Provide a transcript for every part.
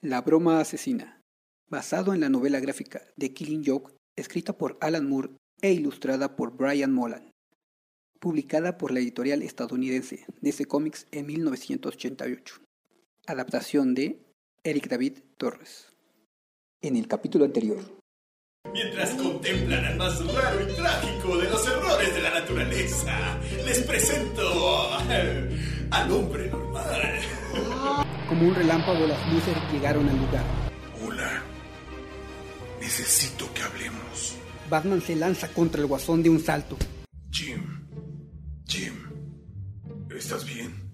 La broma asesina, basado en la novela gráfica The Killing Joke, escrita por Alan Moore e ilustrada por Brian Molan, publicada por la editorial estadounidense DC Comics en 1988. Adaptación de Eric David Torres. En el capítulo anterior, Mientras contemplan al más raro y trágico de los errores de la naturaleza, les presento al hombre normal. Como un relámpago las luces llegaron al lugar. Hola. Necesito que hablemos. Batman se lanza contra el guasón de un salto. Jim. Jim. ¿Estás bien?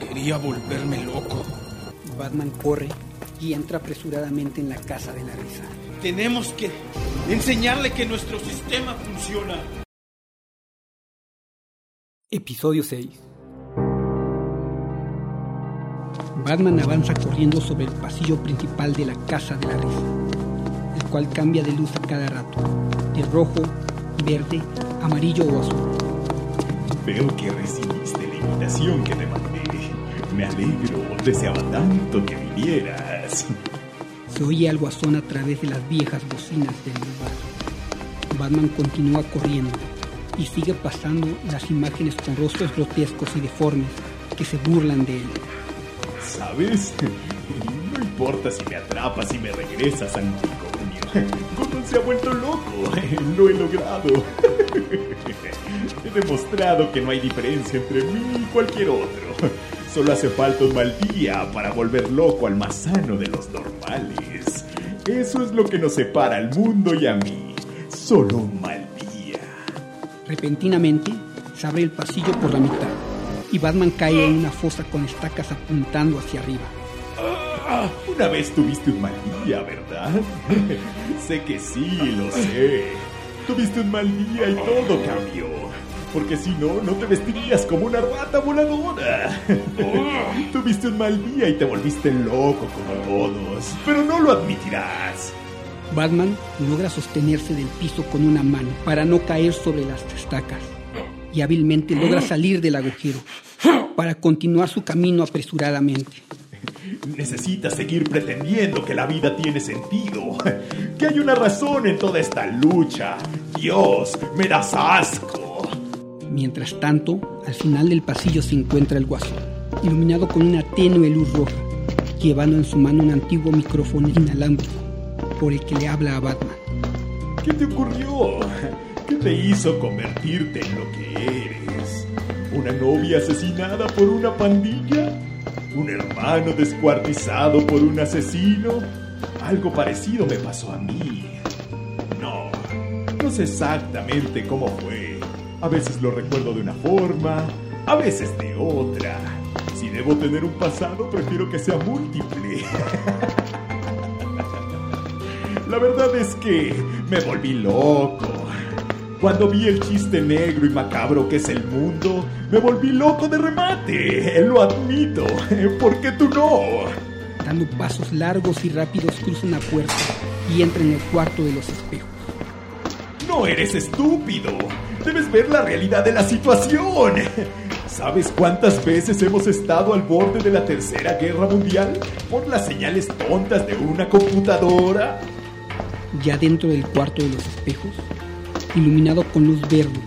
Quería volverme loco. Batman corre y entra apresuradamente en la casa de la risa. Tenemos que enseñarle que nuestro sistema funciona. Episodio 6 Batman avanza corriendo sobre el pasillo principal de la casa de la risa, el cual cambia de luz a cada rato, de rojo, verde, amarillo o azul. Veo que recibiste la invitación que te mandé. Me alegro, deseaba tanto que vinieras. Se oye al guasón a través de las viejas bocinas del lugar. Batman continúa corriendo y sigue pasando las imágenes con rostros grotescos y deformes que se burlan de él. ¿Sabes? No importa si me atrapas y me regresas manicomio. Gordon se ha vuelto loco. Lo he logrado. He demostrado que no hay diferencia entre mí y cualquier otro. Solo hace falta un mal día para volver loco al más sano de los normales. Eso es lo que nos separa al mundo y a mí. Solo un mal día. Repentinamente se abre el pasillo por la mitad y Batman cae en una fosa con estacas apuntando hacia arriba. Ah, Una vez tuviste un mal día, ¿verdad? sé que sí, lo sé. Tuviste un mal día y todo cambió. Porque si no, no te vestirías como una rata voladora. Tuviste un mal día y te volviste loco como todos. Pero no lo admitirás. Batman logra sostenerse del piso con una mano para no caer sobre las estacas y hábilmente logra salir del agujero para continuar su camino apresuradamente. Necesitas seguir pretendiendo que la vida tiene sentido. Que hay una razón en toda esta lucha. Dios, me das asco. Mientras tanto, al final del pasillo se encuentra el guasón, iluminado con una tenue luz roja, llevando en su mano un antiguo micrófono inalámbrico por el que le habla a Batman. ¿Qué te ocurrió? ¿Qué te hizo convertirte en lo que eres? ¿Una novia asesinada por una pandilla? ¿Un hermano descuartizado por un asesino? Algo parecido me pasó a mí. No, no sé exactamente cómo fue. A veces lo recuerdo de una forma, a veces de otra. Si debo tener un pasado, prefiero que sea múltiple. La verdad es que me volví loco. Cuando vi el chiste negro y macabro que es el mundo, me volví loco de remate. Lo admito. ¿Por qué tú no? Dando pasos largos y rápidos cruza una puerta y entra en el cuarto de los espejos. No eres estúpido. Debes ver la realidad de la situación. ¿Sabes cuántas veces hemos estado al borde de la Tercera Guerra Mundial por las señales tontas de una computadora? Ya dentro del cuarto de los espejos, iluminado con luz verde,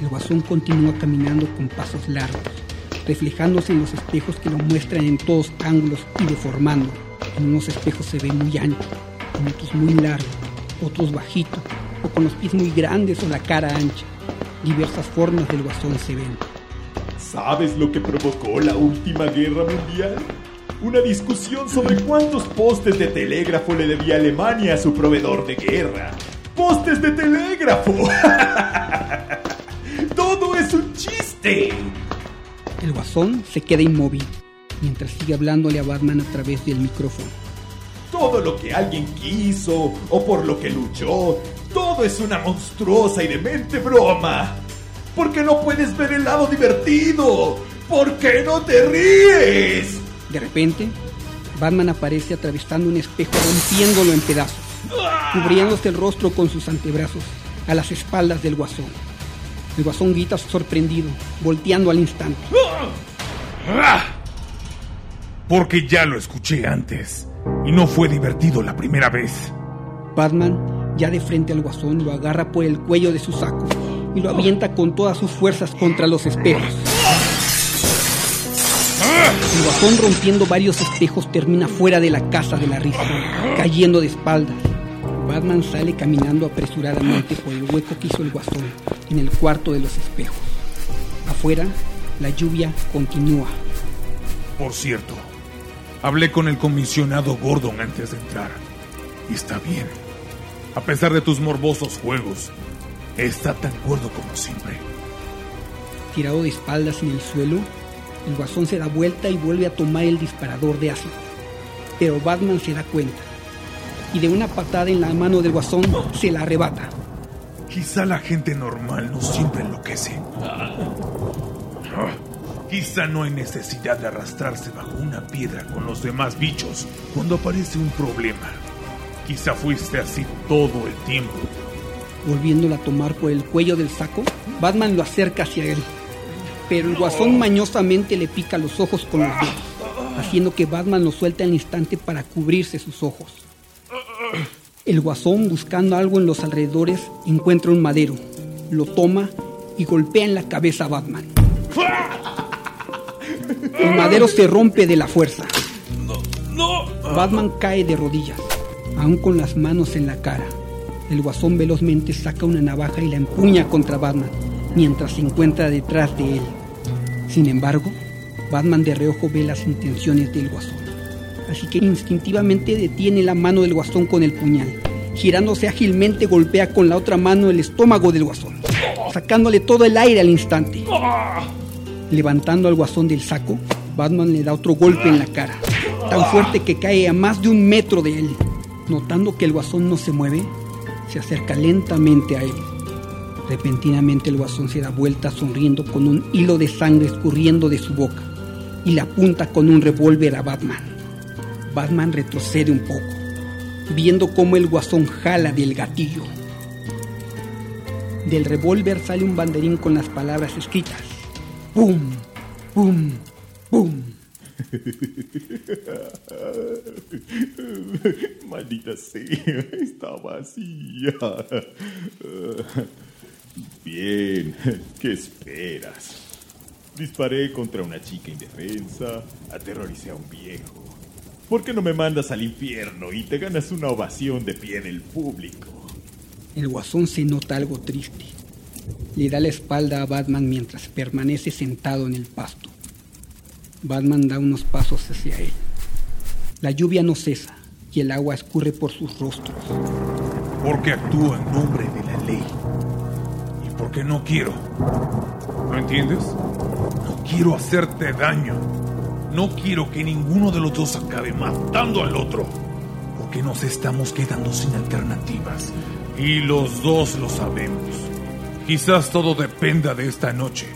el guasón continúa caminando con pasos largos, reflejándose en los espejos que lo muestran en todos ángulos y deformando. En unos espejos se ve muy ancho, en otros muy largo, otros bajito, o con los pies muy grandes o la cara ancha. Diversas formas del guasón se ven. ¿Sabes lo que provocó la última guerra mundial? Una discusión sobre cuántos postes de telégrafo le debía Alemania a su proveedor de guerra. ¡Postes de telégrafo! ¡Todo es un chiste! El guasón se queda inmóvil, mientras sigue hablándole a Batman a través del micrófono. Todo lo que alguien quiso o por lo que luchó, todo es una monstruosa y demente broma. ¿Por qué no puedes ver el lado divertido? ¿Por qué no te ríes? De repente, Batman aparece atravesando un espejo rompiéndolo en pedazos, cubriéndose el rostro con sus antebrazos a las espaldas del guasón. El guasón grita sorprendido, volteando al instante. Porque ya lo escuché antes. Y no fue divertido la primera vez. Batman, ya de frente al guasón, lo agarra por el cuello de su saco y lo avienta con todas sus fuerzas contra los espejos. El guasón rompiendo varios espejos termina fuera de la casa de la risa, cayendo de espaldas. Batman sale caminando apresuradamente por el hueco que hizo el guasón en el cuarto de los espejos. Afuera, la lluvia continúa. Por cierto, hablé con el comisionado Gordon antes de entrar. Y está bien. A pesar de tus morbosos juegos, está tan cuerdo como siempre. Tirado de espaldas en el suelo, el guasón se da vuelta y vuelve a tomar el disparador de ácido. Pero Batman se da cuenta. Y de una patada en la mano del guasón se la arrebata. Quizá la gente normal no siempre enloquece. Quizá no hay necesidad de arrastrarse bajo una piedra con los demás bichos cuando aparece un problema. Quizá fuiste así todo el tiempo. Volviéndola a tomar por el cuello del saco, Batman lo acerca hacia él. Pero el guasón mañosamente le pica los ojos con los dedos, haciendo que Batman lo suelte al instante para cubrirse sus ojos. El guasón, buscando algo en los alrededores, encuentra un madero, lo toma y golpea en la cabeza a Batman. El madero se rompe de la fuerza. Batman cae de rodillas, aún con las manos en la cara. El guasón velozmente saca una navaja y la empuña contra Batman, mientras se encuentra detrás de él. Sin embargo, Batman de reojo ve las intenciones del guasón, así que instintivamente detiene la mano del guasón con el puñal. Girándose ágilmente golpea con la otra mano el estómago del guasón, sacándole todo el aire al instante. Levantando al guasón del saco, Batman le da otro golpe en la cara, tan fuerte que cae a más de un metro de él. Notando que el guasón no se mueve, se acerca lentamente a él. Repentinamente el guasón se da vuelta sonriendo con un hilo de sangre escurriendo de su boca y le apunta con un revólver a Batman. Batman retrocede un poco, viendo cómo el guasón jala del gatillo. Del revólver sale un banderín con las palabras escritas ¡Pum! ¡Pum! ¡Pum! Maldita sea, está vacía. Bien, ¿qué esperas? Disparé contra una chica indefensa, aterroricé a un viejo. ¿Por qué no me mandas al infierno y te ganas una ovación de pie en el público? El guasón se nota algo triste. Le da la espalda a Batman mientras permanece sentado en el pasto. Batman da unos pasos hacia él. La lluvia no cesa y el agua escurre por sus rostros. Porque actúa en nombre de la ley. Y porque no quiero. ¿No entiendes? No quiero hacerte daño. No quiero que ninguno de los dos acabe matando al otro. Porque nos estamos quedando sin alternativas. Y los dos lo sabemos. Quizás todo dependa de esta noche.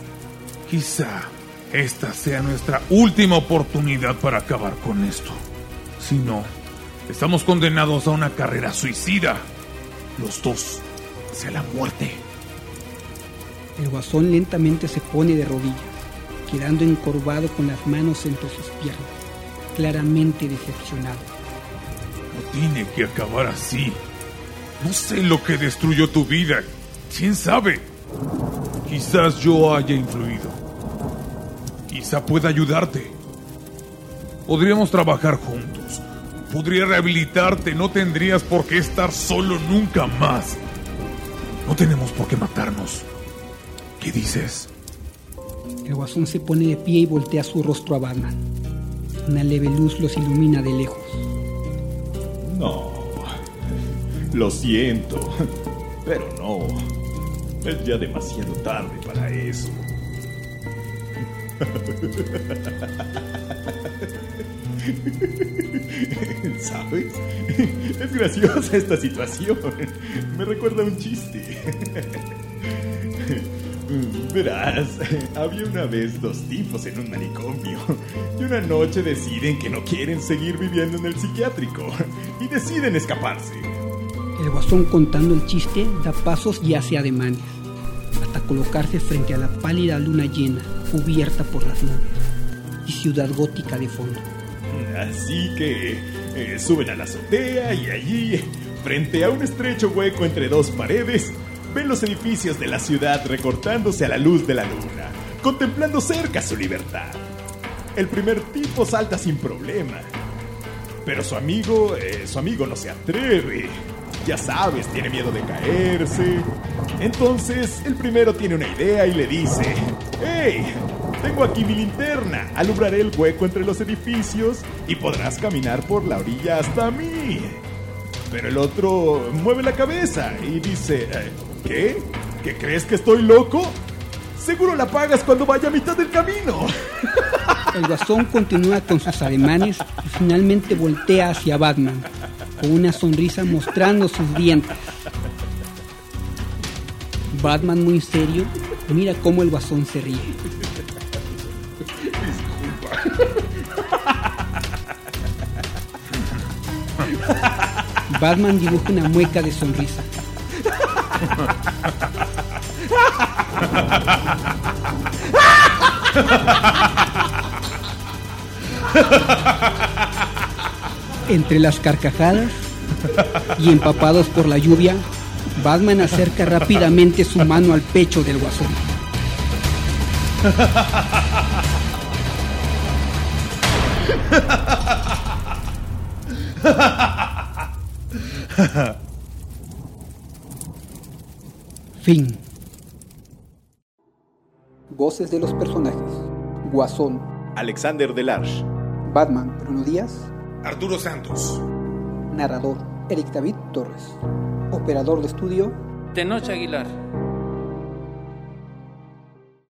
Quizá esta sea nuestra última oportunidad para acabar con esto. Si no, estamos condenados a una carrera suicida. Los dos hacia la muerte. El guasón lentamente se pone de rodillas, quedando encorvado con las manos entre sus piernas, claramente decepcionado. No tiene que acabar así. No sé lo que destruyó tu vida. ¿Quién sabe? Quizás yo haya influido. Quizá pueda ayudarte. Podríamos trabajar juntos. Podría rehabilitarte. No tendrías por qué estar solo nunca más. No tenemos por qué matarnos. ¿Qué dices? El guasón se pone de pie y voltea su rostro a Batman. Una leve luz los ilumina de lejos. No. Lo siento. Pero no. Es ya demasiado tarde para eso. ¿Sabes? Es graciosa esta situación. Me recuerda un chiste. Verás, había una vez dos tipos en un manicomio y una noche deciden que no quieren seguir viviendo en el psiquiátrico y deciden escaparse. El guasón contando el chiste da pasos y hace ademanes, hasta colocarse frente a la pálida luna llena, cubierta por las nubes, y ciudad gótica de fondo. Así que Eh, suben a la azotea y allí, frente a un estrecho hueco entre dos paredes, ven los edificios de la ciudad recortándose a la luz de la luna, contemplando cerca su libertad. El primer tipo salta sin problema, pero su amigo, eh, su amigo no se atreve. Ya sabes, tiene miedo de caerse. Entonces, el primero tiene una idea y le dice, ¡Hey! Tengo aquí mi linterna. Alumbraré el hueco entre los edificios y podrás caminar por la orilla hasta mí. Pero el otro mueve la cabeza y dice, eh, ¿qué? ¿Qué crees que estoy loco? Seguro la pagas cuando vaya a mitad del camino. El guasón continúa con sus ademanes y finalmente voltea hacia Batman, con una sonrisa mostrando sus dientes. Batman muy serio mira cómo el guasón se ríe. Batman dibuja una mueca de sonrisa. Entre las carcajadas y empapados por la lluvia, Batman acerca rápidamente su mano al pecho del guasón. Fin. Voces de los personajes. Guasón. Alexander Delarge. Batman. Bruno Díaz. Arturo Santos. Narrador. Eric David Torres. Operador de estudio. Tenoch Aguilar.